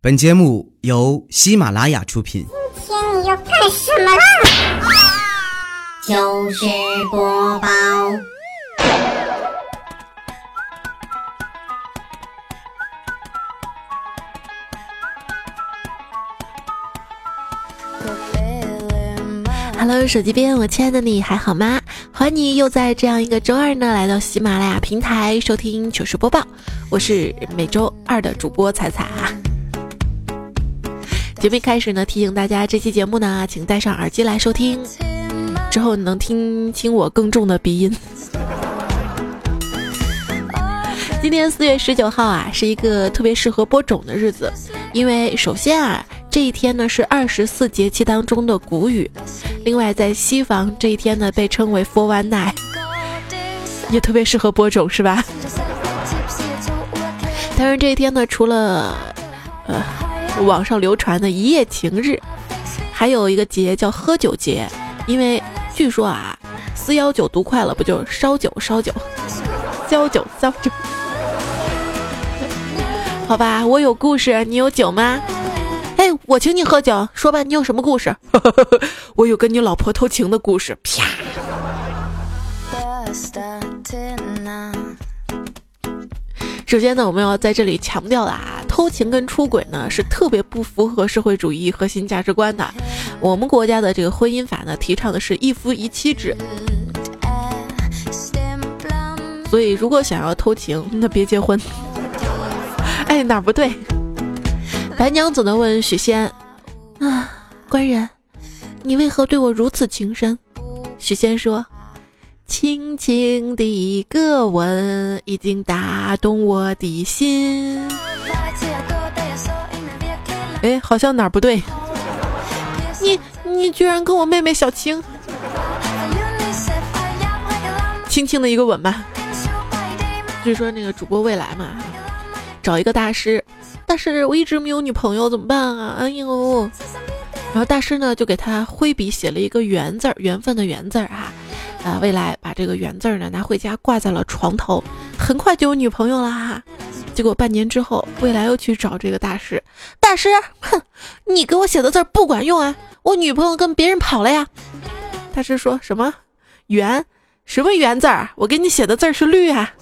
本节目由喜马拉雅出品。今天你要干什么啦？糗事播报。Hello，手机边，我亲爱的你还好吗？欢迎你又在这样一个周二呢，来到喜马拉雅平台收听糗事播报。我是每周二的主播彩彩啊。节目一开始呢，提醒大家，这期节目呢，请戴上耳机来收听，之后你能听清我更重的鼻音。今天四月十九号啊，是一个特别适合播种的日子，因为首先啊，这一天呢是二十四节气当中的谷雨，另外在西方这一天呢被称为 For One Night，也特别适合播种，是吧？当然这一天呢，除了呃。网上流传的一夜情日，还有一个节叫喝酒节，因为据说啊，四幺九读快了不就烧酒烧酒，交酒交酒。好吧，我有故事，你有酒吗？哎，我请你喝酒，说吧，你有什么故事？我有跟你老婆偷情的故事。啪。首先呢，我们要在这里强调啦，偷情跟出轨呢是特别不符合社会主义核心价值观的。我们国家的这个婚姻法呢，提倡的是一夫一妻制。所以，如果想要偷情，那别结婚。哎，哪不对？白娘子呢问许仙：“啊，官人，你为何对我如此情深？”许仙说。轻轻的一个吻，已经打动我的心。哎，好像哪儿不对？你你居然跟我妹妹小青，轻轻的一个吻吧。据说那个主播未来嘛，找一个大师，但是我一直没有女朋友怎么办啊？哎呦，然后大师呢就给他挥笔写了一个缘字儿，缘分的缘字儿啊。啊，未来把这个圆字儿呢拿回家挂在了床头，很快就有女朋友了。结果半年之后，未来又去找这个大师，大师，哼，你给我写的字不管用啊，我女朋友跟别人跑了呀。大师说什么圆，什么圆字儿？我给你写的字是绿啊。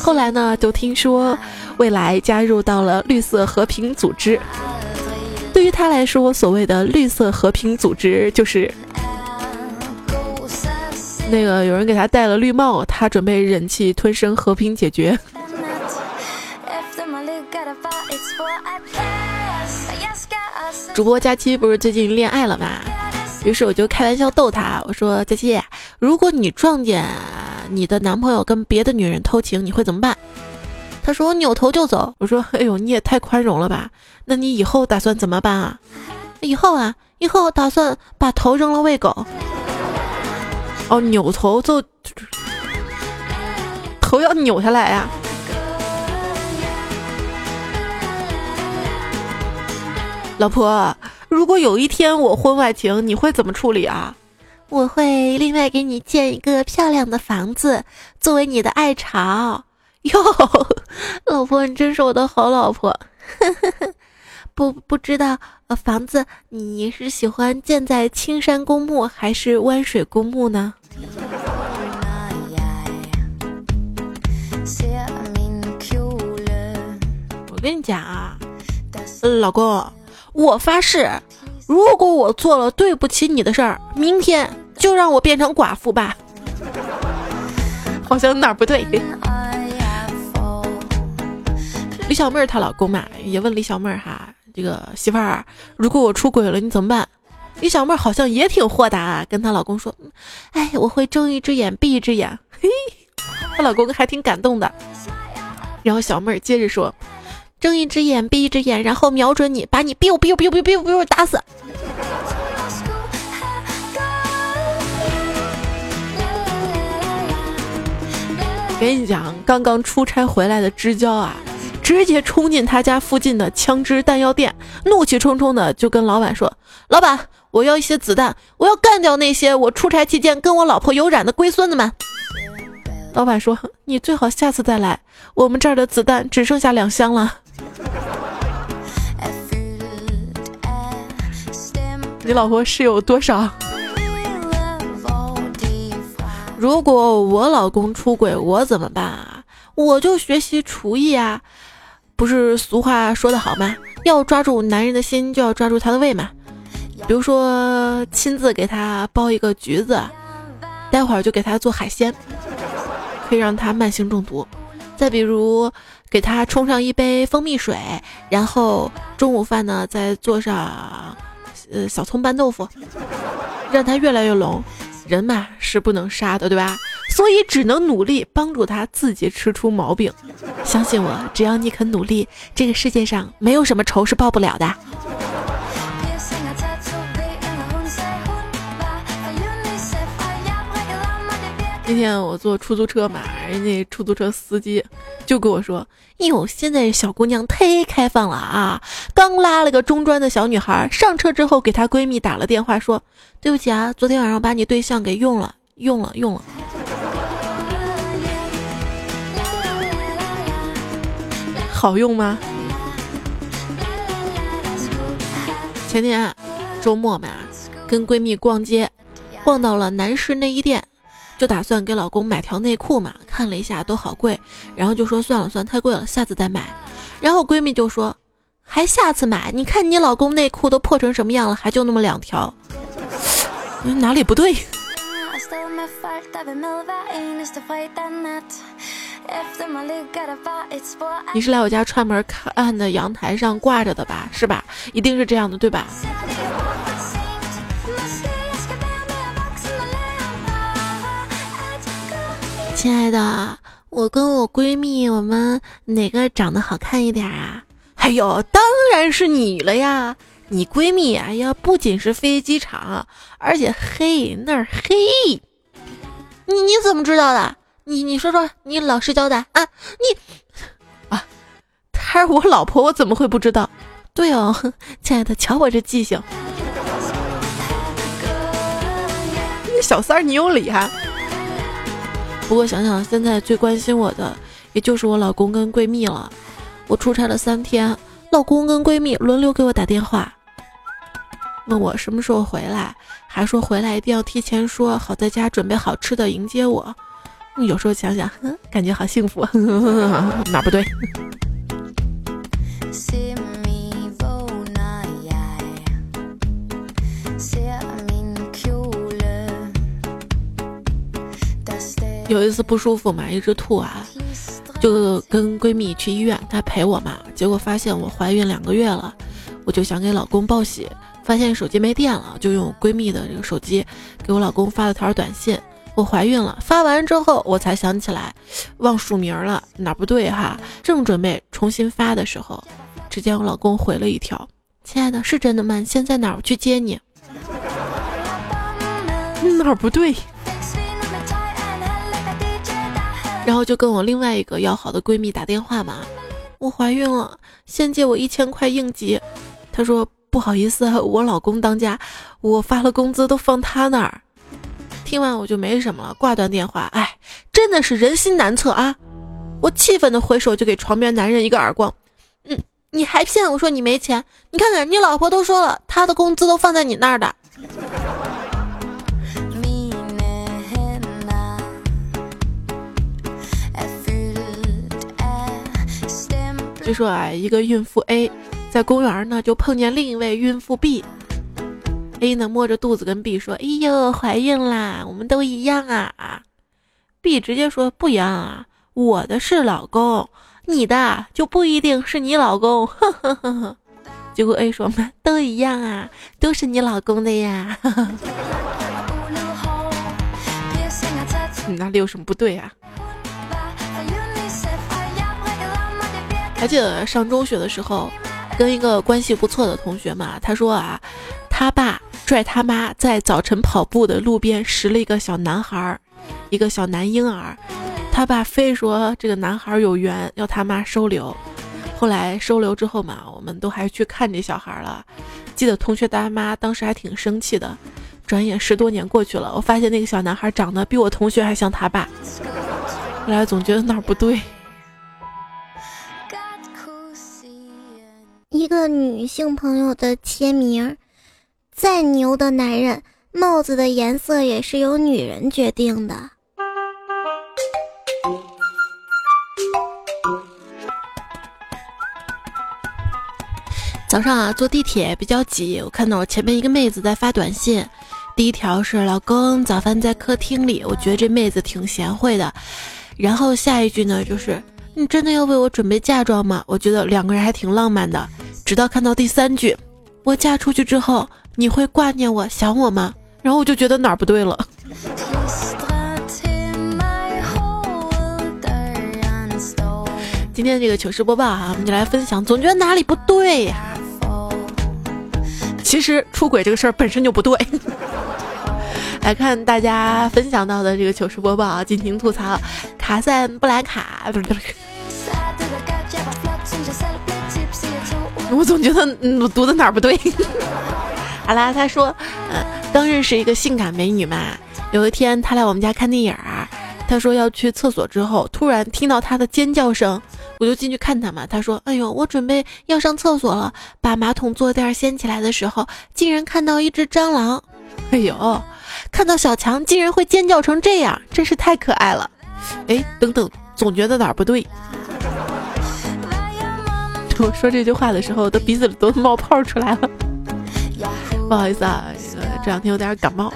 后来呢，就听说未来加入到了绿色和平组织。对于他来说，所谓的绿色和平组织就是那个有人给他戴了绿帽，他准备忍气吞声和平解决。主播佳期不是最近恋爱了吗？于是我就开玩笑逗他，我说：“佳期，如果你撞见你的男朋友跟别的女人偷情，你会怎么办？”他说：“我扭头就走。”我说：“哎呦，你也太宽容了吧？那你以后打算怎么办啊？以后啊，以后打算把头扔了喂狗。哦，扭头就头要扭下来呀。老婆，如果有一天我婚外情，你会怎么处理啊？我会另外给你建一个漂亮的房子，作为你的爱巢。”哟，老婆，你真是我的好老婆。不不知道，呃，房子你是喜欢建在青山公墓还是湾水公墓呢？我跟你讲啊，老公，我发誓，如果我做了对不起你的事儿，明天就让我变成寡妇吧。好像哪儿不对。李小妹儿她老公嘛也问李小妹儿哈，这个媳妇儿，如果我出轨了你怎么办？李小妹儿好像也挺豁达，啊，跟她老公说，哎，我会睁一只眼闭一只眼。嘿，她老公还挺感动的。然后小妹儿接着说，睁一只眼闭一只眼，然后瞄准你，把你 biu biu biu biu biu biu 打死。跟你讲，刚刚出差回来的知交啊。直接冲进他家附近的枪支弹药店，怒气冲冲的就跟老板说：“老板，我要一些子弹，我要干掉那些我出差期间跟我老婆有染的龟孙子们。”老板说你最好下次再来，我们这儿的子弹只剩下两箱了。你老婆是有多少？如果我老公出轨，我怎么办啊？我就学习厨艺啊！不是俗话说得好吗？要抓住男人的心，就要抓住他的胃嘛。比如说，亲自给他剥一个橘子，待会儿就给他做海鲜，可以让他慢性中毒。再比如，给他冲上一杯蜂蜜水，然后中午饭呢再做上。呃，小葱拌豆腐，让他越来越聋。人嘛是不能杀的，对吧？所以只能努力帮助他自己吃出毛病。相信我，只要你肯努力，这个世界上没有什么仇是报不了的。那天我坐出租车嘛，人家出租车司机就跟我说：“哟，现在小姑娘忒开放了啊！刚拉了个中专的小女孩上车之后，给她闺蜜打了电话，说对不起啊，昨天晚上把你对象给用了，用了，用了。好用吗？前天周末嘛，跟闺蜜逛街，逛到了男士内衣店。”就打算给老公买条内裤嘛，看了一下都好贵，然后就说算了算，太贵了，下次再买。然后闺蜜就说还下次买？你看你老公内裤都破成什么样了，还就那么两条，哪里不对？你是来我家串门看的，阳台上挂着的吧？是吧？一定是这样的，对吧？亲爱的，我跟我闺蜜，我们哪个长得好看一点啊？哎呦，当然是你了呀！你闺蜜，哎呀，不仅是飞机场，而且黑那儿黑。你你怎么知道的？你你说说，你老实交代啊！你啊，她是我老婆，我怎么会不知道？对哦，亲爱的，瞧我这记性。小三儿，你有理哈。不过想想现在最关心我的，也就是我老公跟闺蜜了。我出差了三天，老公跟闺蜜轮流给我打电话，问我什么时候回来，还说回来一定要提前说好，在家准备好吃的迎接我。有时候想想，感觉好幸福，呵呵哪不对？有一次不舒服嘛，一直吐啊，就跟闺蜜去医院，她陪我嘛。结果发现我怀孕两个月了，我就想给老公报喜，发现手机没电了，就用闺蜜的这个手机给我老公发了条短信：我怀孕了。发完之后，我才想起来忘署名了，哪不对哈？正准备重新发的时候，只见我老公回了一条：“亲爱的，是真的吗？现在哪儿？我去接你。”哪儿不对？然后就跟我另外一个要好的闺蜜打电话嘛，我怀孕了，先借我一千块应急。她说不好意思，我老公当家，我发了工资都放他那儿。听完我就没什么了，挂断电话。哎，真的是人心难测啊！我气愤的回手就给床边男人一个耳光。嗯，你还骗我说你没钱？你看看你老婆都说了，她的工资都放在你那儿的。据说啊，一个孕妇 A 在公园呢，就碰见另一位孕妇 B。A 呢摸着肚子跟 B 说：“哎呦，怀孕啦！我们都一样啊。”B 直接说：“不一样啊，我的是老公，你的就不一定是你老公。”呵呵呵呵。结果 A 说：“嘛，都一样啊，都是你老公的呀。”你哪里有什么不对啊？还记得上中学的时候，跟一个关系不错的同学嘛，他说啊，他爸拽他妈在早晨跑步的路边拾了一个小男孩儿，一个小男婴儿，他爸非说这个男孩有缘，要他妈收留。后来收留之后嘛，我们都还去看这小孩了。记得同学大妈当时还挺生气的。转眼十多年过去了，我发现那个小男孩长得比我同学还像他爸。后来总觉得哪儿不对。一个女性朋友的签名：再牛的男人，帽子的颜色也是由女人决定的。早上啊，坐地铁比较挤，我看到我前面一个妹子在发短信，第一条是“老公，早饭在客厅里”，我觉得这妹子挺贤惠的。然后下一句呢，就是“你真的要为我准备嫁妆吗？”我觉得两个人还挺浪漫的。直到看到第三句，“我嫁出去之后，你会挂念我、想我吗？”然后我就觉得哪儿不对了。今天这个糗事播报哈，我们就来分享，总觉得哪里不对呀。其实出轨这个事儿本身就不对。来看大家分享到的这个糗事播报啊，尽情吐槽。卡赞布兰卡，不是不是。我总觉得嗯，我读的哪儿不对。好啦，他说，嗯，刚认识一个性感美女嘛，有一天他来我们家看电影儿，他说要去厕所之后，突然听到他的尖叫声。我就进去看他嘛，他说：“哎呦，我准备要上厕所了，把马桶坐垫掀起来的时候，竟然看到一只蟑螂。哎呦，看到小强竟然会尖叫成这样，真是太可爱了。哎，等等，总觉得哪儿不对。我 说这句话的时候，的鼻子里都冒泡出来了。不好意思啊，这两天有点感冒。”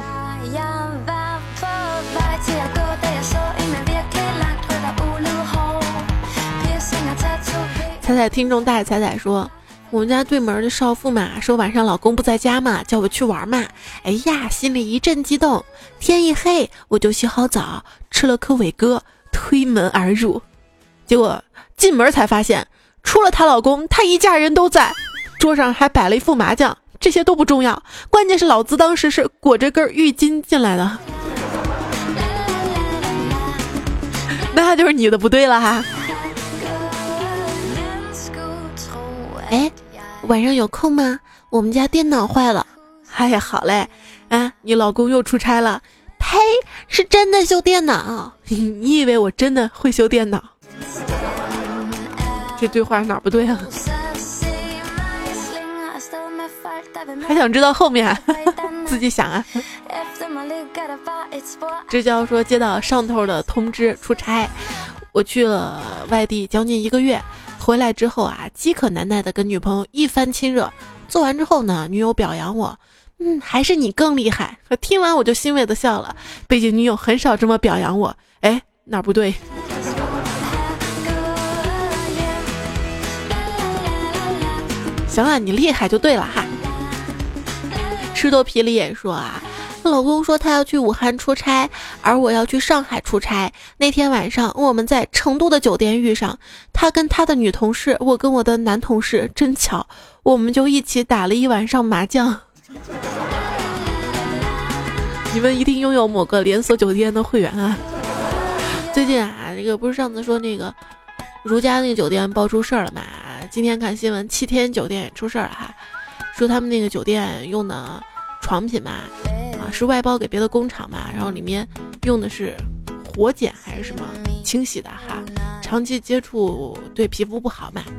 彩彩听众大彩彩说：“我们家对门的少妇嘛，说晚上老公不在家嘛，叫我去玩嘛。哎呀，心里一阵激动。天一黑，我就洗好澡，吃了颗伟哥，推门而入。结果进门才发现，除了她老公，她一家人都在。桌上还摆了一副麻将，这些都不重要，关键是老子当时是裹着根浴巾进来的。那就是你的不对了哈。”哎，晚上有空吗？我们家电脑坏了。哎呀，好嘞。啊，你老公又出差了？呸，是真的修电脑。你以为我真的会修电脑？这对话哪不对啊？还想知道后面？自己想啊。这叫说接到上头的通知出差，我去了外地将近一个月。回来之后啊，饥渴难耐的跟女朋友一番亲热，做完之后呢，女友表扬我，嗯，还是你更厉害。听完我就欣慰的笑了，毕竟女友很少这么表扬我。哎，哪不对？行了，你厉害就对了哈。石头皮里也说啊。老公说他要去武汉出差，而我要去上海出差。那天晚上我们在成都的酒店遇上，他跟他的女同事，我跟我的男同事，真巧，我们就一起打了一晚上麻将。你们一定拥有某个连锁酒店的会员啊！最近啊，这个不是上次说那个如家那个酒店爆出事儿了嘛？今天看新闻，七天酒店也出事儿了哈，说他们那个酒店用的床品嘛。是外包给别的工厂嘛，然后里面用的是活碱还是什么清洗的哈，长期接触对皮肤不好嘛。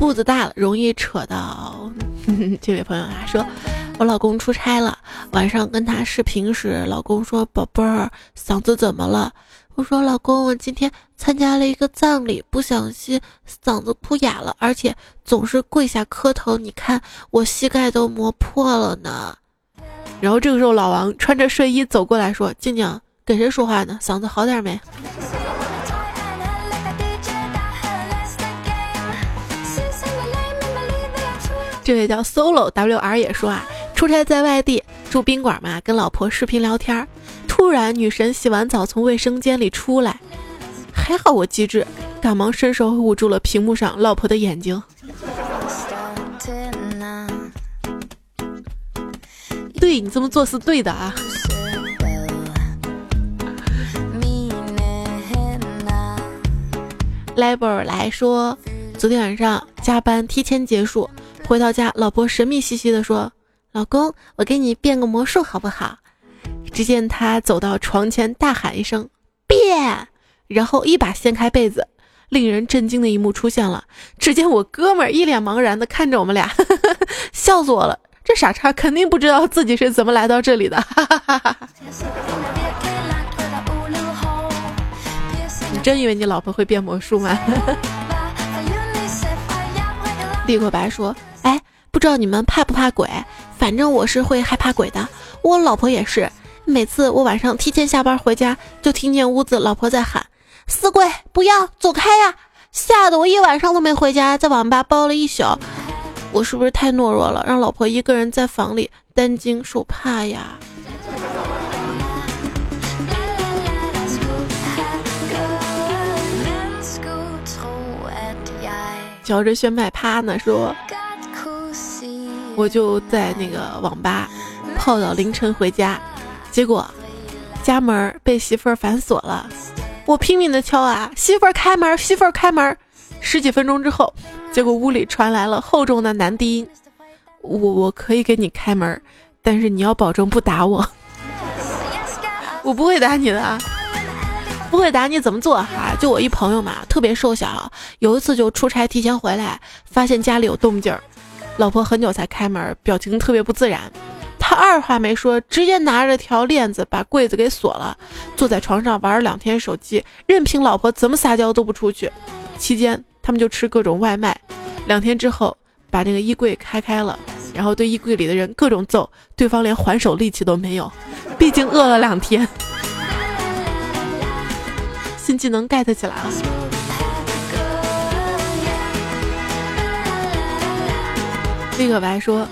步子大了容易扯到。这位朋友啊，说我老公出差了，晚上跟他视频时，老公说：“宝贝儿，嗓子怎么了？”我说：“老公，我今天参加了一个葬礼，不小心嗓子哭哑了，而且总是跪下磕头，你看我膝盖都磨破了呢。”然后这个时候，老王穿着睡衣走过来说：“静静，跟谁说话呢？嗓子好点没？”这位叫 Solo WR 也说啊，出差在外地住宾馆嘛，跟老婆视频聊天。突然，女神洗完澡从卫生间里出来，还好我机智，赶忙伸手捂住了屏幕上老婆的眼睛。对你这么做是对的啊。莱博尔来说，昨天晚上加班提前结束，回到家，老婆神秘兮兮的说：“老公，我给你变个魔术好不好？”只见他走到床前，大喊一声“变”，然后一把掀开被子。令人震惊的一幕出现了，只见我哥们儿一脸茫然的看着我们俩，笑死我了。这傻叉肯定不知道自己是怎么来到这里的。哈哈哈哈你真以为你老婆会变魔术吗？李国白说：“，不知道你们怕不怕鬼？反正我是会害怕鬼的。我老婆也是，每次我晚上提前下班回家，就听见屋子老婆在喊。”死鬼，不要走开呀！吓得我一晚上都没回家，在网吧包了一宿。我是不是太懦弱了，让老婆一个人在房里担惊受怕呀？嚼着炫迈趴呢，说，我就在那个网吧泡到凌晨回家，结果家门被媳妇儿反锁了。我拼命的敲啊，媳妇儿开门，媳妇儿开门。十几分钟之后，结果屋里传来了厚重的男低音：“我我可以给你开门，但是你要保证不打我。我不会打你的，不会打你怎么做哈？就我一朋友嘛，特别瘦小，有一次就出差提前回来，发现家里有动静儿，老婆很久才开门，表情特别不自然。”他二话没说，直接拿着条链子把柜子给锁了，坐在床上玩了两天手机，任凭老婆怎么撒娇都不出去。期间他们就吃各种外卖。两天之后，把那个衣柜开开了，然后对衣柜里的人各种揍，对方连还手力气都没有，毕竟饿了两天。新技能 get 起来了。立可白说：“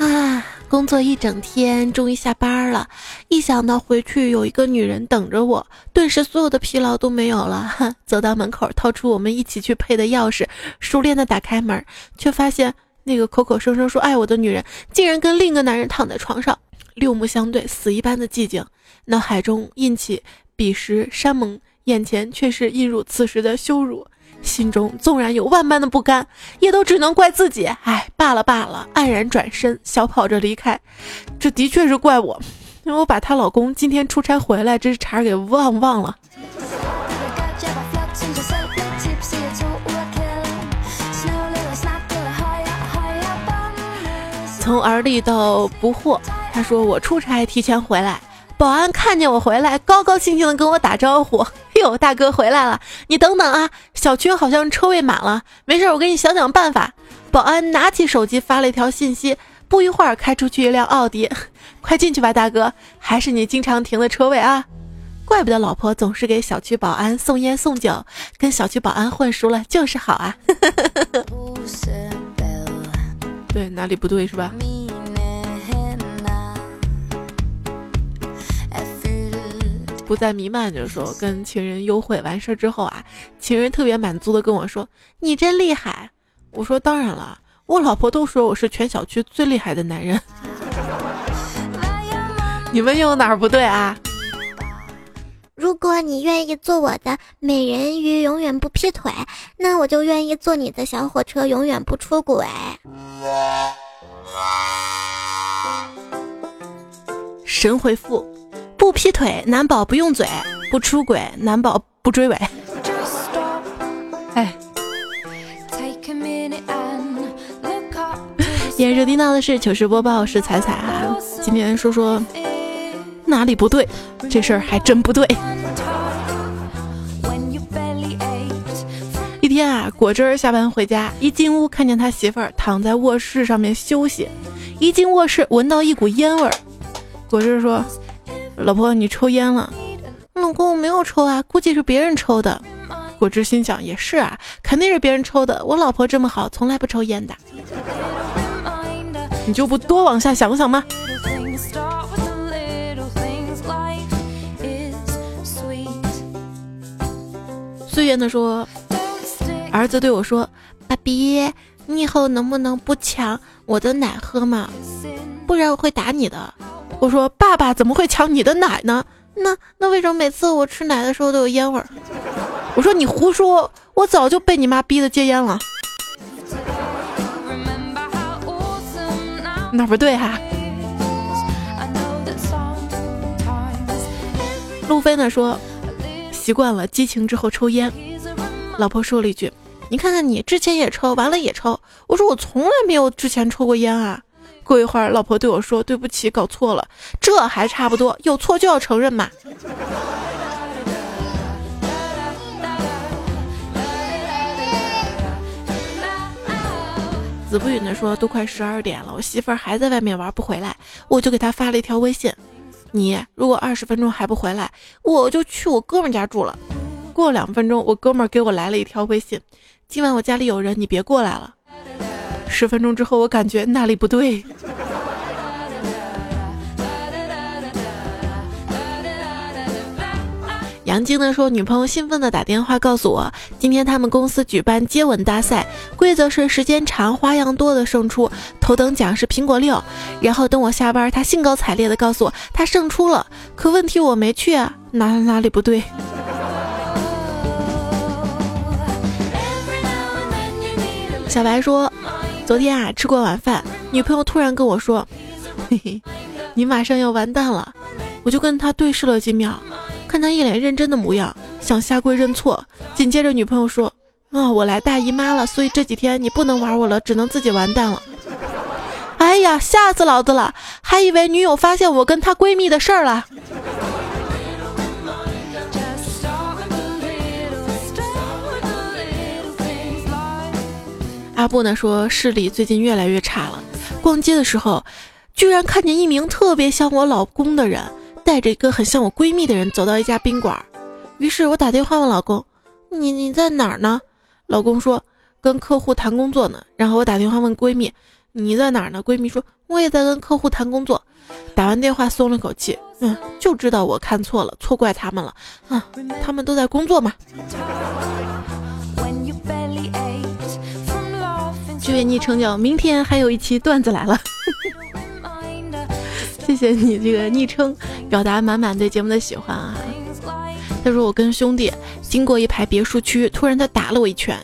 啊。”工作一整天，终于下班了。一想到回去有一个女人等着我，顿时所有的疲劳都没有了。走到门口，掏出我们一起去配的钥匙，熟练的打开门，却发现那个口口声声说爱我的女人，竟然跟另一个男人躺在床上。六目相对，死一般的寂静，脑海中印起彼时山盟，眼前却是印入此时的羞辱。心中纵然有万般的不甘，也都只能怪自己。哎，罢了罢了，黯然转身，小跑着离开。这的确是怪我，因为我把她老公今天出差回来这茬给忘忘了。从而立到不惑，他说我出差提前回来。保安看见我回来，高高兴兴的跟我打招呼：“哟，大哥回来了！你等等啊，小区好像车位满了，没事，我给你想想办法。”保安拿起手机发了一条信息，不一会儿开出去一辆奥迪，快进去吧，大哥，还是你经常停的车位啊！怪不得老婆总是给小区保安送烟送酒，跟小区保安混熟了就是好啊！对，哪里不对是吧？不再弥漫，就是说跟情人幽会完事儿之后啊，情人特别满足的跟我说：“你真厉害。”我说：“当然了，我老婆都说我是全小区最厉害的男人。”你们又哪儿不对啊？如果你愿意做我的美人鱼，永远不劈腿，那我就愿意做你的小火车，永远不出轨。神回复。不劈腿，难保不用嘴；不出轨，难保不追尾。哎，也收听到的是糗事播报，是彩彩哈。今天说说哪里不对，这事儿还真不对。一天啊，果汁下班回家，一进屋看见他媳妇儿躺在卧室上面休息，一进卧室闻到一股烟味儿，果汁说。老婆，你抽烟了？老公，我没有抽啊，估计是别人抽的。果汁心想，也是啊，肯定是别人抽的。我老婆这么好，从来不抽烟的。你就不多往下想想吗？岁月的说，儿子对我说：“爸比，你以后能不能不抢我的奶喝嘛？不然我会打你的。”我说：“爸爸怎么会抢你的奶呢？那那为什么每次我吃奶的时候都有烟味儿？”我说：“你胡说，我早就被你妈逼的戒烟了。”哪不对哈。路飞呢说，习惯了激情之后抽烟，老婆说了一句：“你看看你之前也抽，完了也抽。”我说我从来没有之前抽过烟啊。过一会儿，老婆对我说：“对不起，搞错了，这还差不多，有错就要承认嘛。”子不语的说：“都快十二点了，我媳妇儿还在外面玩不回来，我就给她发了一条微信。”你如果二十分钟还不回来，我就去我哥们家住了。过两分钟，我哥们给我来了一条微信：“今晚我家里有人，你别过来了。”十分钟之后，我感觉哪里不对。杨晶呢说，女朋友兴奋的打电话告诉我，今天他们公司举办接吻大赛，规则是时间长、花样多的胜出，头等奖是苹果六。然后等我下班，他兴高采烈的告诉我他胜出了，可问题我没去啊，哪哪里不对？小白说，昨天啊吃过晚饭，女朋友突然跟我说，嘿嘿，你马上要完蛋了，我就跟他对视了几秒。看他一脸认真的模样，想下跪认错。紧接着女朋友说：“啊，我来大姨妈了，所以这几天你不能玩我了，只能自己完蛋了。”哎呀，吓死老子了！还以为女友发现我跟她闺蜜的事儿了。阿布呢说视力最近越来越差了，逛街的时候，居然看见一名特别像我老公的人。带着一个很像我闺蜜的人走到一家宾馆，于是我打电话问老公：“你你在哪儿呢？”老公说：“跟客户谈工作呢。”然后我打电话问闺蜜：“你在哪儿呢？”闺蜜说：“我也在跟客户谈工作。”打完电话松了口气，嗯，就知道我看错了，错怪他们了。啊，他们都在工作嘛。这位昵称叫明天还有一期段子来了。谢谢你这个昵称，表达满满对节目的喜欢啊！他说我跟兄弟经过一排别墅区，突然他打了我一拳。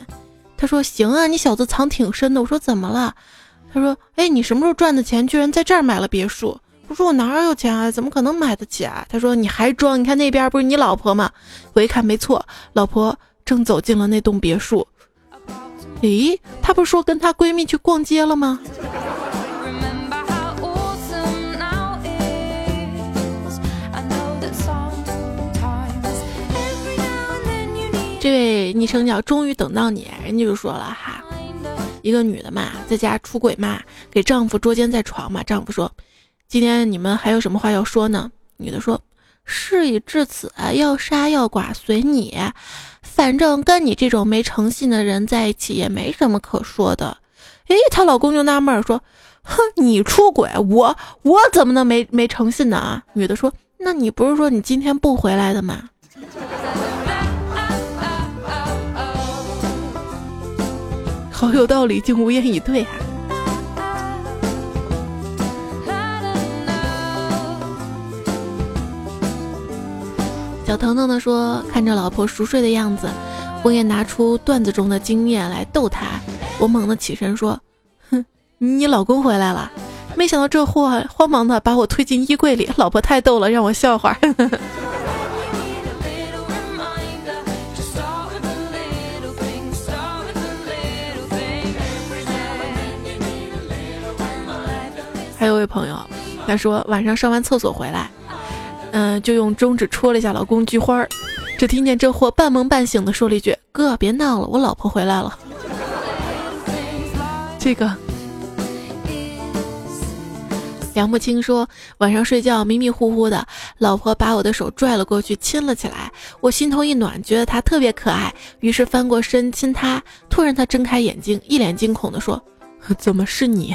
他说行啊，你小子藏挺深的。我说怎么了？他说哎，你什么时候赚的钱，居然在这儿买了别墅？我说我哪有钱啊，怎么可能买得起啊？他说你还装？你看那边不是你老婆吗？我一看没错，老婆正走进了那栋别墅。诶，她不是说跟她闺蜜去逛街了吗？这位昵称叫“终于等到你”，人家就说了哈，一个女的嘛，在家出轨嘛，给丈夫捉奸在床嘛。丈夫说：“今天你们还有什么话要说呢？”女的说：“事已至此，要杀要剐随你，反正跟你这种没诚信的人在一起也没什么可说的。”诶，她老公就纳闷说：“哼，你出轨，我我怎么能没没诚信呢啊？”女的说：“那你不是说你今天不回来的吗？” 好有道理，竟无言以对啊！小腾腾的说：“看着老婆熟睡的样子，我也拿出段子中的经验来逗她。我猛地起身说：‘哼，你老公回来了！’没想到这货慌忙的把我推进衣柜里。老婆太逗了，让我笑话。”还有位朋友，他说晚上上完厕所回来，嗯，就用中指戳了一下老公菊花儿，只听见这货半梦半醒的说了一句：“哥，别闹了，我老婆回来了。”这个梁不清说晚上睡觉迷迷糊糊的，老婆把我的手拽了过去亲了起来，我心头一暖，觉得她特别可爱，于是翻过身亲她。突然她睁开眼睛，一脸惊恐的说：“怎么是你？”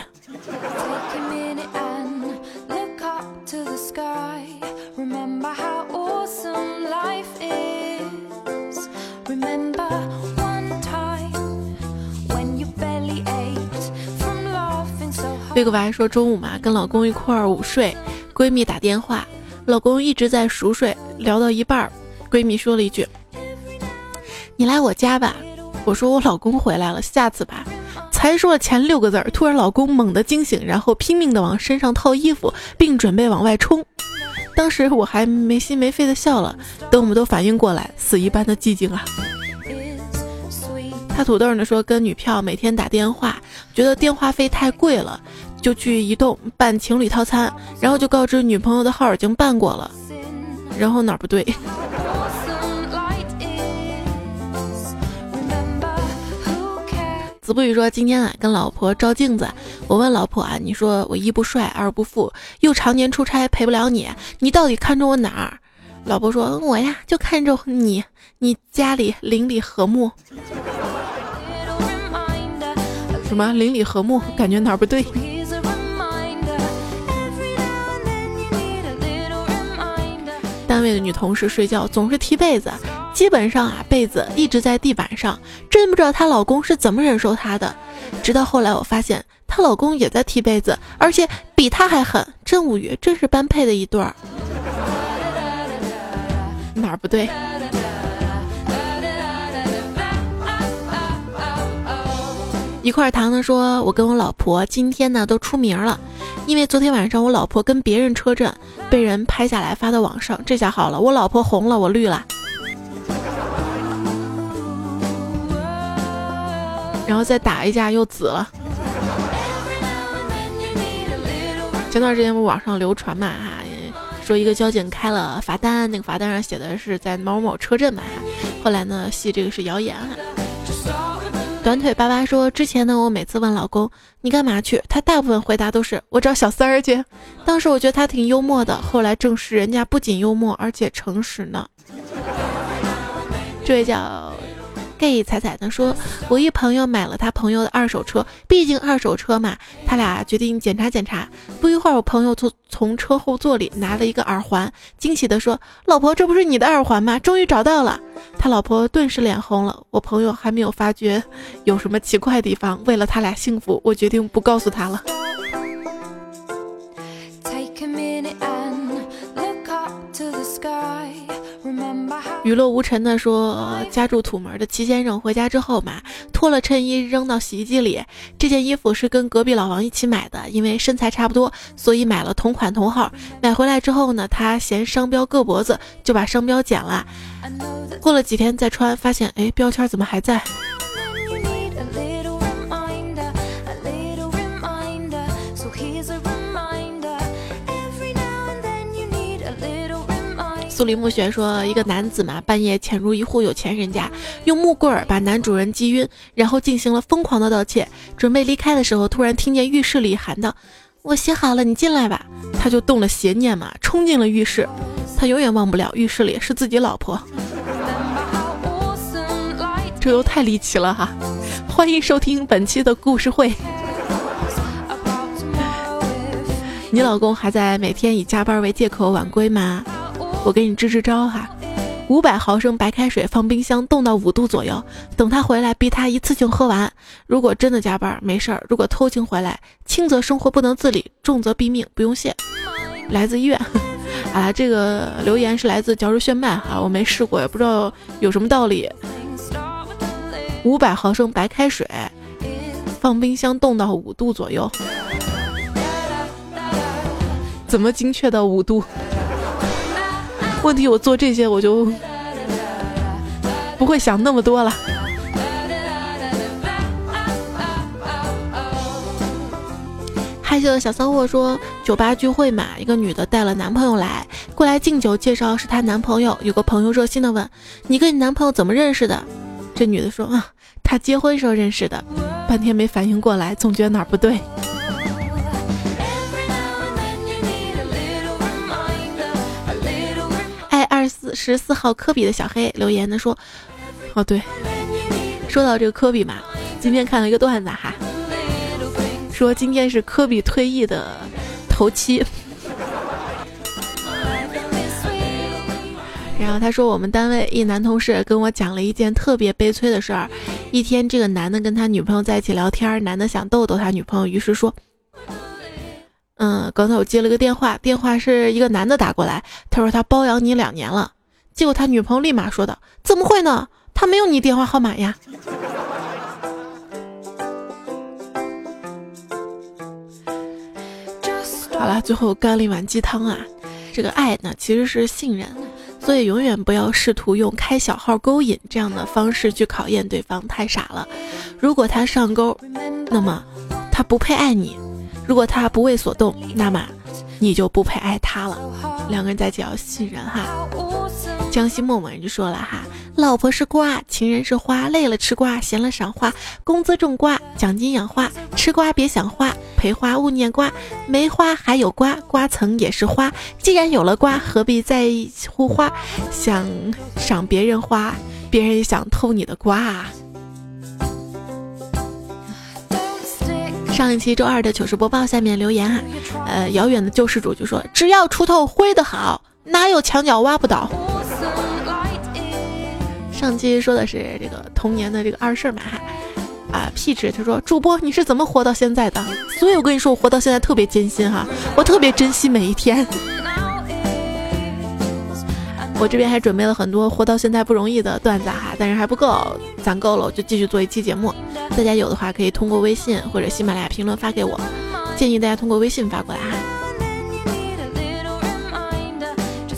这个娃说中午嘛，跟老公一块儿午睡，闺蜜打电话，老公一直在熟睡，聊到一半儿，闺蜜说了一句：“你来我家吧。”我说我老公回来了，下次吧。才说了前六个字儿，突然老公猛地惊醒，然后拼命的往身上套衣服，并准备往外冲。当时我还没心没肺的笑了，等我们都反应过来，死一般的寂静啊。他土豆呢说跟女票每天打电话，觉得电话费太贵了，就去移动办情侣套餐，然后就告知女朋友的号已经办过了，然后哪儿不对？子不语说：“今天啊，跟老婆照镜子，我问老婆啊，你说我一不帅，二不富，又常年出差陪不了你，你到底看中我哪儿？”老婆说：“我呀，就看中你，你家里邻里和睦。”什么邻里和睦？感觉哪儿不对？单位的女同事睡觉总是踢被子。基本上啊，被子一直在地板上，真不知道她老公是怎么忍受她的。直到后来，我发现她老公也在踢被子，而且比她还狠，真无语，真是般配的一对儿。哪儿不对？一块糖呢说，我跟我老婆今天呢都出名了，因为昨天晚上我老婆跟别人车震，被人拍下来发到网上，这下好了，我老婆红了，我绿了。然后再打一架又紫了。前段时间不网上流传嘛哈，说一个交警开了罚单，那个罚单上写的是在某某车震嘛哈，后来呢系这个是谣言哈。短腿巴巴说之前呢我每次问老公你干嘛去，他大部分回答都是我找小三儿去。当时我觉得他挺幽默的，后来证实人家不仅幽默而且诚实呢。这位叫。gay 彩彩的说：“我一朋友买了他朋友的二手车，毕竟二手车嘛，他俩决定检查检查。不一会儿，我朋友从从车后座里拿了一个耳环，惊喜的说：‘老婆，这不是你的耳环吗？终于找到了。’他老婆顿时脸红了。我朋友还没有发觉有什么奇怪的地方，为了他俩幸福，我决定不告诉他了。”雨落无尘的说，家住土门的齐先生回家之后嘛，脱了衬衣扔到洗衣机里。这件衣服是跟隔壁老王一起买的，因为身材差不多，所以买了同款同号。买回来之后呢，他嫌商标硌脖子，就把商标剪了。过了几天再穿，发现哎，标签怎么还在？苏黎暮雪说：“一个男子嘛，半夜潜入一户有钱人家，用木棍儿把男主人击晕，然后进行了疯狂的盗窃。准备离开的时候，突然听见浴室里喊道：‘我洗好了，你进来吧。’他就动了邪念嘛，冲进了浴室。他永远忘不了浴室里是自己老婆。这都太离奇了哈！欢迎收听本期的故事会。你老公还在每天以加班为借口晚归吗？”我给你支支招哈，五百毫升白开水放冰箱冻到五度左右，等他回来逼他一次性喝完。如果真的加班没事儿，如果偷情回来，轻则生活不能自理，重则毙命。不用谢，来自医院。啊，这个留言是来自嚼着炫迈哈，我没试过，也不知道有什么道理。五百毫升白开水放冰箱冻到五度左右，怎么精确到五度？问题我做这些我就不会想那么多了。害羞的小骚货说：“酒吧聚会嘛，一个女的带了男朋友来，过来敬酒，介绍是她男朋友。有个朋友热心的问：‘你跟你男朋友怎么认识的？’这女的说：‘啊，他结婚时候认识的。’半天没反应过来，总觉得哪儿不对。”十四号科比的小黑留言的说：“哦对，说到这个科比嘛，今天看了一个段子哈，说今天是科比退役的头七，然后他说我们单位一男同事跟我讲了一件特别悲催的事儿，一天这个男的跟他女朋友在一起聊天，男的想逗逗他女朋友，于是说。”嗯，刚才我接了个电话，电话是一个男的打过来，他说他包养你两年了，结果他女朋友立马说道怎么会呢？他没有你电话号码呀。好了最后干了一碗鸡汤啊。这个爱呢其实是信任所以永远不要试图用开小号勾引这样的方式去考验对方太傻了。如果他上钩那么他不配爱你如果他不为所动那么你就不配爱他了。两个人在一起要信任哈。江西默默人就说了哈，老婆是瓜，情人是花，累了吃瓜，闲了赏花，工资种瓜，奖金养花，吃瓜别想花，陪花勿念瓜，没花还有瓜，瓜层也是花，既然有了瓜，何必在乎花？想赏别人花，别人也想偷你的瓜啊。上一期周二的糗事播报下面留言哈，呃，遥远的救世主就说，只要锄头挥得好，哪有墙角挖不倒。上期说的是这个童年的这个二事儿嘛哈，啊屁吃！他说主播你是怎么活到现在的？所以我跟你说我活到现在特别艰辛哈，我特别珍惜每一天。我这边还准备了很多活到现在不容易的段子哈，但是还不够，攒够了我就继续做一期节目。大家有的话可以通过微信或者喜马拉雅评论发给我，建议大家通过微信发过来哈。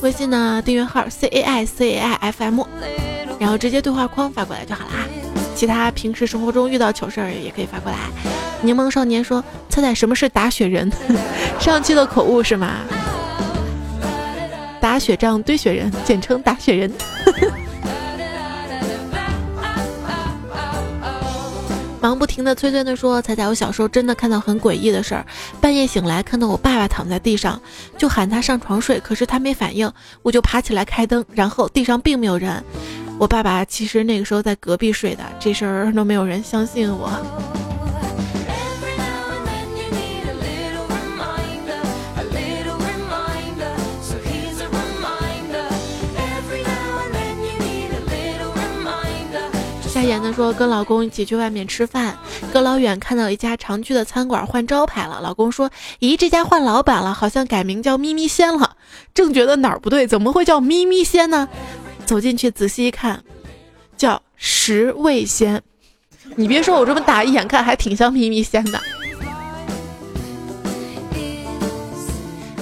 微信呢订阅号 c a i c a i f m。然后直接对话框发过来就好了啊，其他平时生活中遇到糗事儿也可以发过来。柠檬少年说：“猜猜什么是打雪人？” 上期的口误是吗？打雪仗堆雪人，简称打雪人。忙不停的催催的说：“彩彩，我小时候真的看到很诡异的事儿，半夜醒来看到我爸爸躺在地上，就喊他上床睡，可是他没反应，我就爬起来开灯，然后地上并没有人。”我爸爸其实那个时候在隔壁睡的，这事儿都没有人相信我。夏言的说跟老公一起去外面吃饭，隔老远看到一家常去的餐馆换招牌了。老公说：“咦，这家换老板了，好像改名叫咪咪鲜了。”正觉得哪儿不对，怎么会叫咪咪鲜呢？走进去仔细一看，叫十味鲜。你别说，我这么打一眼看还挺像咪咪鲜的。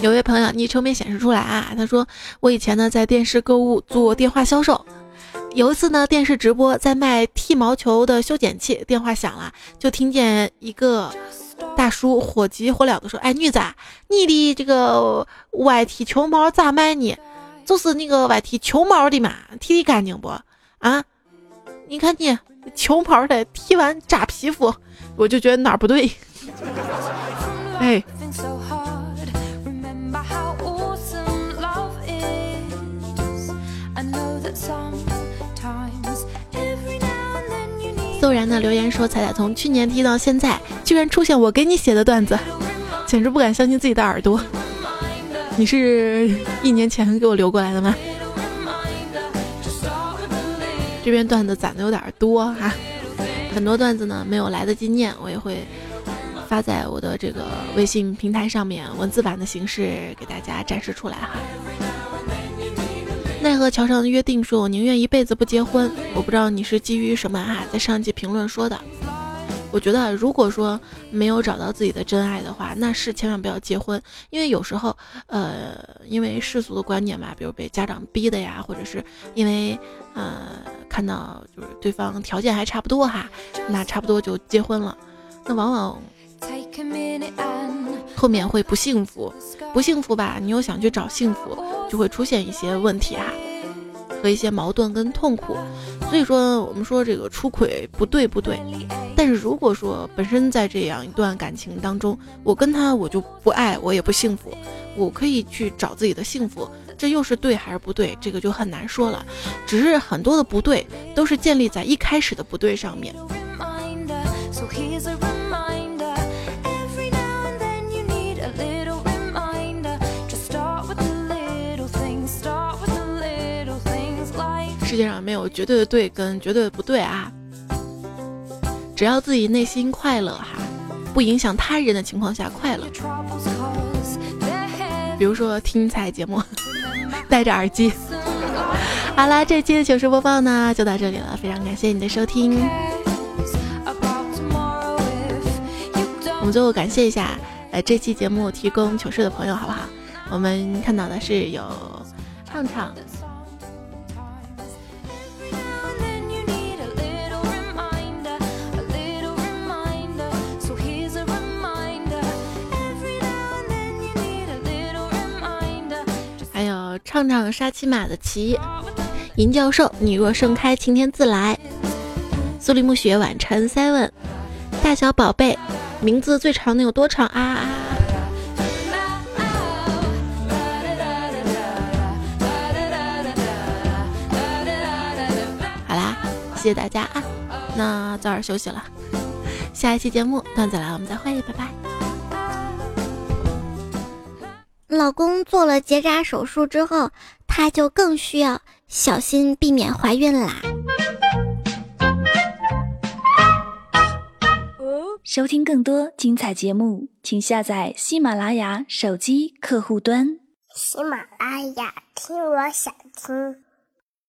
有位朋友昵称没显示出来啊，他说我以前呢在电视购物做电话销售，有一次呢电视直播在卖剃毛球的修剪器，电话响了，就听见一个大叔火急火燎的说：“哎，女子，你的这个外剃球毛咋卖呢？”就是那个外剃球毛的嘛，剃的干净不？啊，你看你球毛的剃完扎皮肤，我就觉得哪儿不对。哎，骤然的留言说：“彩彩从去年踢到现在，居然出现我给你写的段子，简直不敢相信自己的耳朵。”你是一年前给我留过来的吗？这边段子攒的有点多哈，很多段子呢没有来得及念，我也会发在我的这个微信平台上面，文字版的形式给大家展示出来哈。奈何桥上的约定说，我宁愿一辈子不结婚。我不知道你是基于什么啊，在上期评论说的。我觉得，如果说没有找到自己的真爱的话，那是千万不要结婚，因为有时候，呃，因为世俗的观念嘛，比如被家长逼的呀，或者是因为，呃，看到就是对方条件还差不多哈，那差不多就结婚了，那往往后面会不幸福，不幸福吧？你又想去找幸福，就会出现一些问题哈。和一些矛盾跟痛苦，所以说我们说这个出轨不对不对，但是如果说本身在这样一段感情当中，我跟他我就不爱我也不幸福，我可以去找自己的幸福，这又是对还是不对？这个就很难说了，只是很多的不对都是建立在一开始的不对上面。世界上没有绝对的对跟绝对的不对啊，只要自己内心快乐哈，不影响他人的情况下快乐。比如说听彩节目，戴着耳机。好了，这期的糗事播报呢就到这里了，非常感谢你的收听。我们最后感谢一下。呃，这期节目提供糗事的朋友好不好？我们看到的是有畅畅。唱唱杀骑马的骑，银教授，你若盛开，晴天自来。苏黎暮雪晚晨 seven，大小宝贝，名字最长的有多长啊啊！好啦，谢谢大家啊，那早点休息了。下一期节目段子来了，我们再会，拜拜。老公做了结扎手术之后，他就更需要小心避免怀孕啦。收听更多精彩节目，请下载喜马拉雅手机客户端。喜马拉雅，听我想听。